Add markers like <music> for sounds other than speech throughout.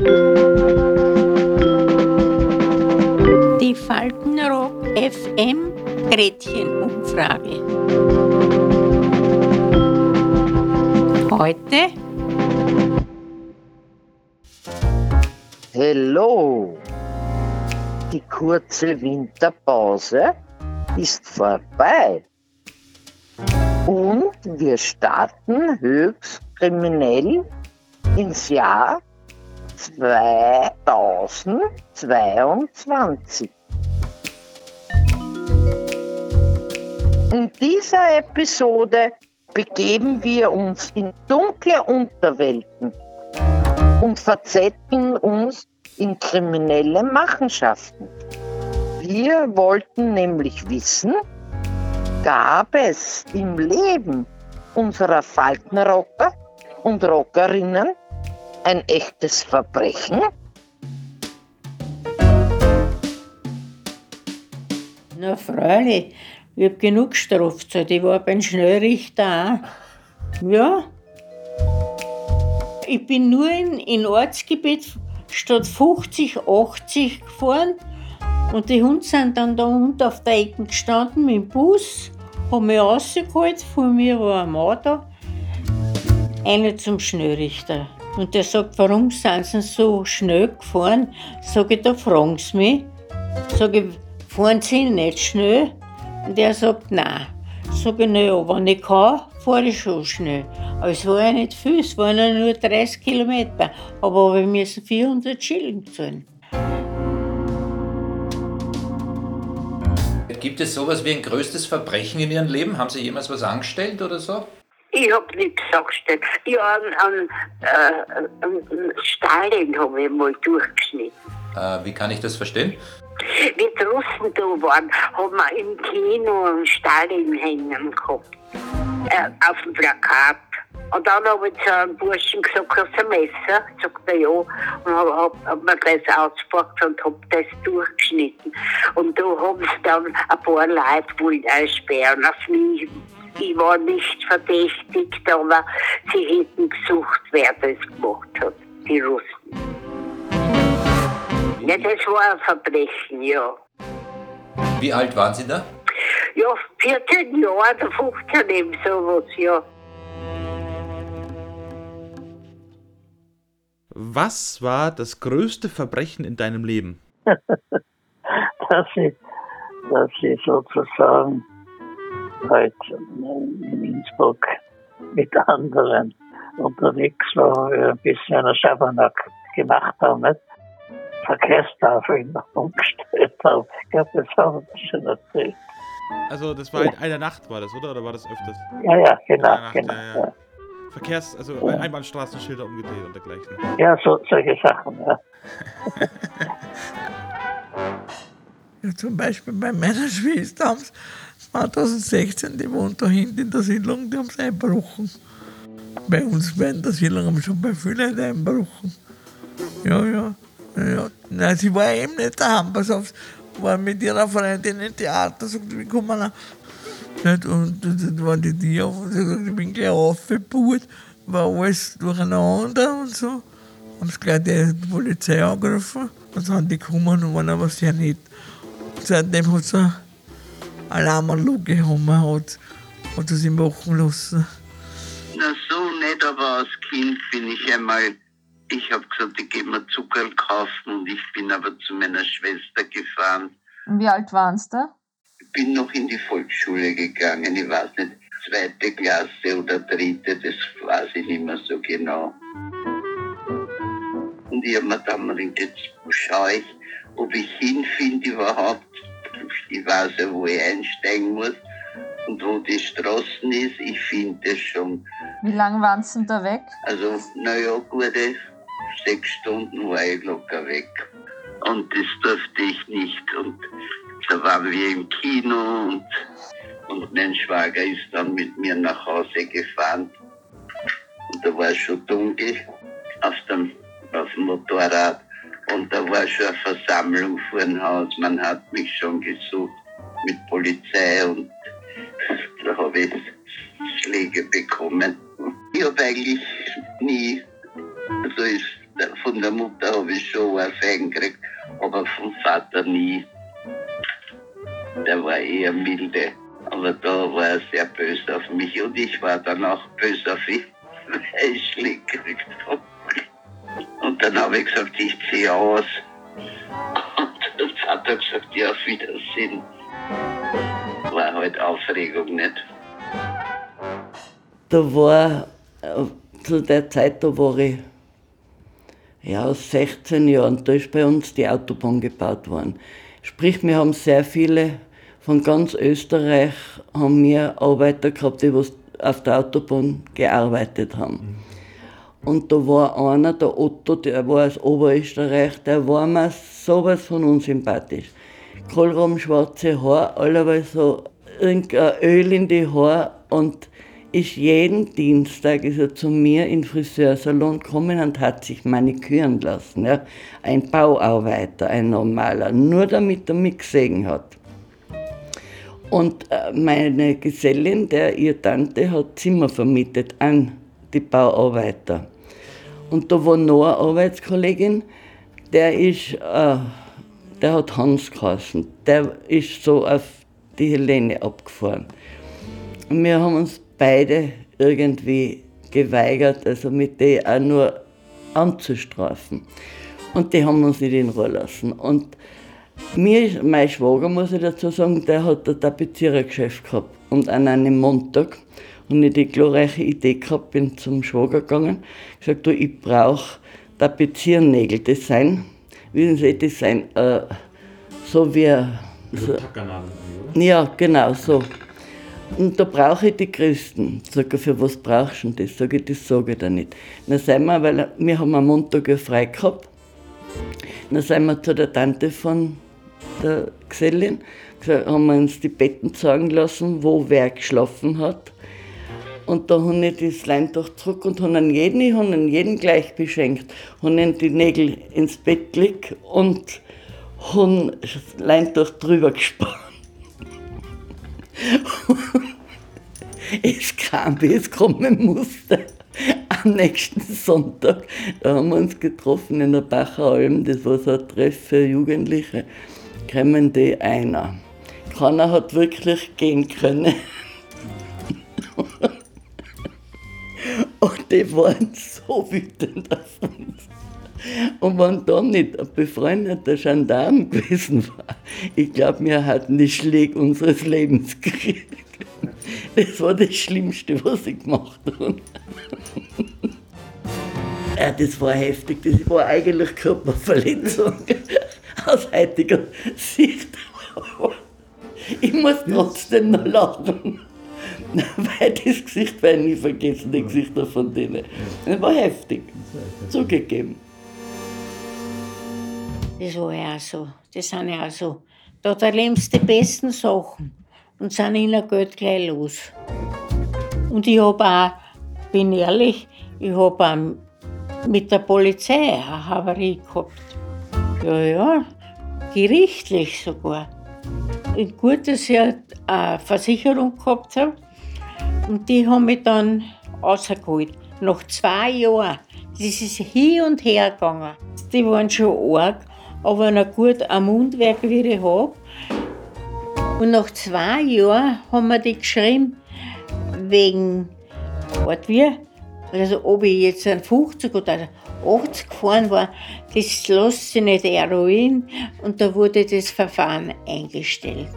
Die Faltenrock FM Gretchenumfrage. Heute Hello! Die kurze Winterpause ist vorbei. Und wir starten höchst kriminell ins Jahr 2022. In dieser Episode begeben wir uns in dunkle Unterwelten und verzetteln uns in kriminelle Machenschaften. Wir wollten nämlich wissen, gab es im Leben unserer Faltenrocker und Rockerinnen ein echtes Verbrechen? Na, freilich. Ich hab genug Strafzeit. Ich war beim Schnellrichter auch. Ja. Ich bin nur in, in Ortsgebiet statt 50, 80 gefahren. Und die Hunde sind dann da unten auf der Ecke gestanden mit dem Bus, haben mich rausgeholt. Vor mir war ein Mann da. Einer zum Schnellrichter. Und der sagt, warum sind sie so schnell gefahren? Sag ich, da fragen sie mich. Sag ich, fahren sie nicht schnell? Und er sagt, nein. Sag ich, naja, wenn ich kann, fahre ich schon schnell. Aber es war ja nicht viel, es waren ja nur 30 Kilometer. Aber wir müssen 400 Schilling zahlen. Gibt es sowas wie ein größtes Verbrechen in Ihrem Leben? Haben Sie jemals was angestellt oder so? Ich hab nichts angestellt. Ja, an, an, äh, an Stalin habe ich mal durchgeschnitten. Äh, wie kann ich das verstehen? Wie die Russen da waren, haben wir im Kino einen Stalin hängen gehabt. Äh, auf dem Plakat. Und dann habe ich zu einem Burschen gesagt, hast du ein Messer? Sagt er ja. Und habe hab, hab mir das ausgepackt und habe das durchgeschnitten. Und da haben sie dann ein paar Leute wohl einsperren auf mich. Ich war nicht verdächtigt, aber sie hätten gesucht, wer das gemacht hat, die Russen. Ja, das war ein Verbrechen, ja. Wie alt waren Sie da? Ja, 14 Jahre oder 15 eben sowas, ja. Was war das größte Verbrechen in deinem Leben? <laughs> dass ich, dass ich sozusagen halt in Innsbruck mit anderen unterwegs war, wo wir ein bisschen einen Schabernack gemacht haben, nicht? Verkehrstafeln umgestellt <laughs> haben. Ich glaube, das haben wir schon erzählt. Also das war in einer Nacht, war das, oder? Oder war das öfters? Ja, ja, genau, Nacht, genau. ja, Ja, ja. Verkehrs-, also Einbahnstraßenschilder umgedreht und dergleichen. ja so, solche Sachen, ja. <laughs> Ja, zum Beispiel bei meiner Schwester haben sie 2016, die wohnt da hinten in der Siedlung, die haben es einbrochen. Bei uns in der Siedlung haben schon bei vielen einbrochen. Ja, ja. ja. Nein, sie war eben nicht daheim, pass auf, war mit ihrer Freundin im Theater, sagt, wir kommen nach. Nicht? Und dann war die auf und sie sagt, ich bin gleich aufgebaut, war alles durcheinander und so. Haben sie gleich die Polizei angerufen und sind die gekommen und waren aber sehr nett. Seitdem hat es eine Alarmanlage gehabt, hat, hat sie sich machen lassen. Na so nicht, aber als Kind bin ich einmal, ich habe gesagt, ich gehe mir Zucker kaufen und ich bin aber zu meiner Schwester gefahren. Und wie alt waren Sie da? Ich bin noch in die Volksschule gegangen, ich weiß nicht, zweite Klasse oder dritte, das weiß ich nicht mehr so genau. Und ich habe mir dann mal gedacht, jetzt schaue ich, ob ich hinfinde überhaupt. Ich weiß ja, wo ich einsteigen muss und wo die Straßen ist, ich finde es schon. Wie lange waren Sie denn da weg? Also, naja, gute sechs Stunden war ich locker weg. Und das durfte ich nicht. Und da waren wir im Kino und, und mein Schwager ist dann mit mir nach Hause gefahren. Und da war es schon dunkel auf dem, auf dem Motorrad. Und da war schon eine Versammlung vor dem Haus. Man hat mich schon gesucht mit Polizei und <laughs> da habe ich Schläge bekommen. Ich habe eigentlich nie, also ist von der Mutter habe ich schon was gekriegt, aber vom Vater nie. Der war eher milde. Aber da war er sehr böse auf mich und ich war dann auch böse auf ihn, <laughs> weil ich Schläge gekriegt habe. Und dann habe ich gesagt, ich ziehe aus. Und der Vater hat gesagt, ja, auf Wiedersehen. War halt Aufregung nicht. Da war, äh, zu der Zeit, da war ich ja, aus 16 Jahren, da ist bei uns die Autobahn gebaut worden. Sprich, wir haben sehr viele von ganz Österreich, haben wir Arbeiter gehabt, die was auf der Autobahn gearbeitet haben. Und da war einer, der Otto, der war aus Oberösterreich, der war mir sowas von unsympathisch. Kohlrabenschwarze Haar, allerweil so irgendein Öl in die Haar und ist jeden Dienstag ist er zu mir in den Friseursalon gekommen und hat sich maniküren lassen. Ja. Ein Bauarbeiter, ein normaler, nur damit er mich gesehen hat. Und äh, meine Gesellin, der ihr Tante, hat Zimmer vermietet an die Bauarbeiter. Und da war noch eine Arbeitskollegin, der ist, äh, der hat Hans geheißen. Der ist so auf die Helene abgefahren. Und wir haben uns beide irgendwie geweigert, also mit denen auch nur anzustrafen. Und die haben uns nicht in Ruhe lassen. Und mir, mein Schwager, muss ich dazu sagen, der hat ein Tapezierergeschäft gehabt. Und an einem Montag und ich die glorreiche Idee gehabt, bin zum Schwager gegangen, gesagt, du, ich brauche Tapeziernägel. Das sind, wissen Sie, das sind äh, so wie. So, ja, genau, so. Und da brauche ich die größten. Sag ich, für was brauchst du das? Sag ich, das sage ich dir nicht. Dann sind wir, weil wir haben am Montag ja frei gehabt, dann sind wir zu der Tante von der Gesellin, haben wir uns die Betten sagen lassen, wo wer geschlafen hat. Und da habe ich das Leintuch zurück und habe an jeden, ich jeden gleich beschenkt. Habe die Nägel ins Bett gelegt und habe das Leintuch drüber gespannt. <laughs> es kam, wie es kommen musste. Am nächsten Sonntag, da haben wir uns getroffen in der Bacheralm, das war so ein Treff für Jugendliche, kommen die einer. Keiner hat wirklich gehen können. Und die waren so wütend auf uns. Und wenn dann nicht ein befreundeter Gendarm gewesen war, ich glaube, wir hatten die Schläge unseres Lebens gekriegt. Das war das Schlimmste, was ich gemacht habe. Ja, das war heftig, das war eigentlich Körperverletzung aus heutiger Sicht. Ich muss trotzdem noch lachen, <laughs> weil das Gesicht werde ich nie vergessen, die Gesichter von denen. Das war heftig, zugegeben. Das war ja auch so. Das sind ja auch so. Da erlebst du die besten Sachen und sind ihnen Geld gleich los. Und ich habe auch, bin ehrlich, ich habe auch mit der Polizei eine Havarie gehabt. Ja, ja, gerichtlich sogar. Gut, dass ich eine Versicherung gehabt habe. Und die haben mich dann rausgeholt. Nach zwei Jahren. Das ist hin und her gegangen. Die waren schon arg, aber na gut, ein Mundwerk, wie ich habe. Und nach zwei Jahren haben wir die geschrieben, wegen, wart wir, also ob ich jetzt ein 50 oder 80 gefahren war, das lässt sich nicht eruieren und da wurde das Verfahren eingestellt.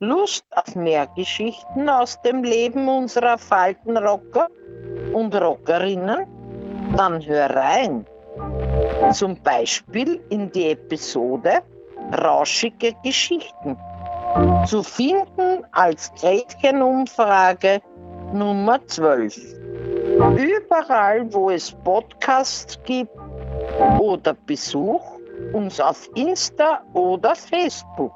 Lust auf mehr Geschichten aus dem Leben unserer Faltenrocker und Rockerinnen? Dann hör rein. Zum Beispiel in die Episode Rauschige Geschichten. Zu finden als Gretchenumfrage Nummer 12. Überall, wo es Podcasts gibt oder Besuch uns auf Insta oder Facebook.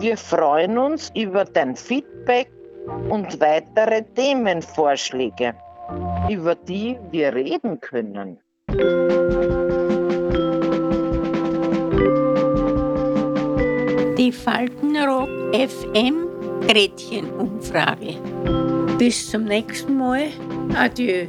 Wir freuen uns über dein Feedback und weitere Themenvorschläge, über die wir reden können. Die Faltenrock FM Gretchenumfrage. Bis zum nächsten Mal. Adieu.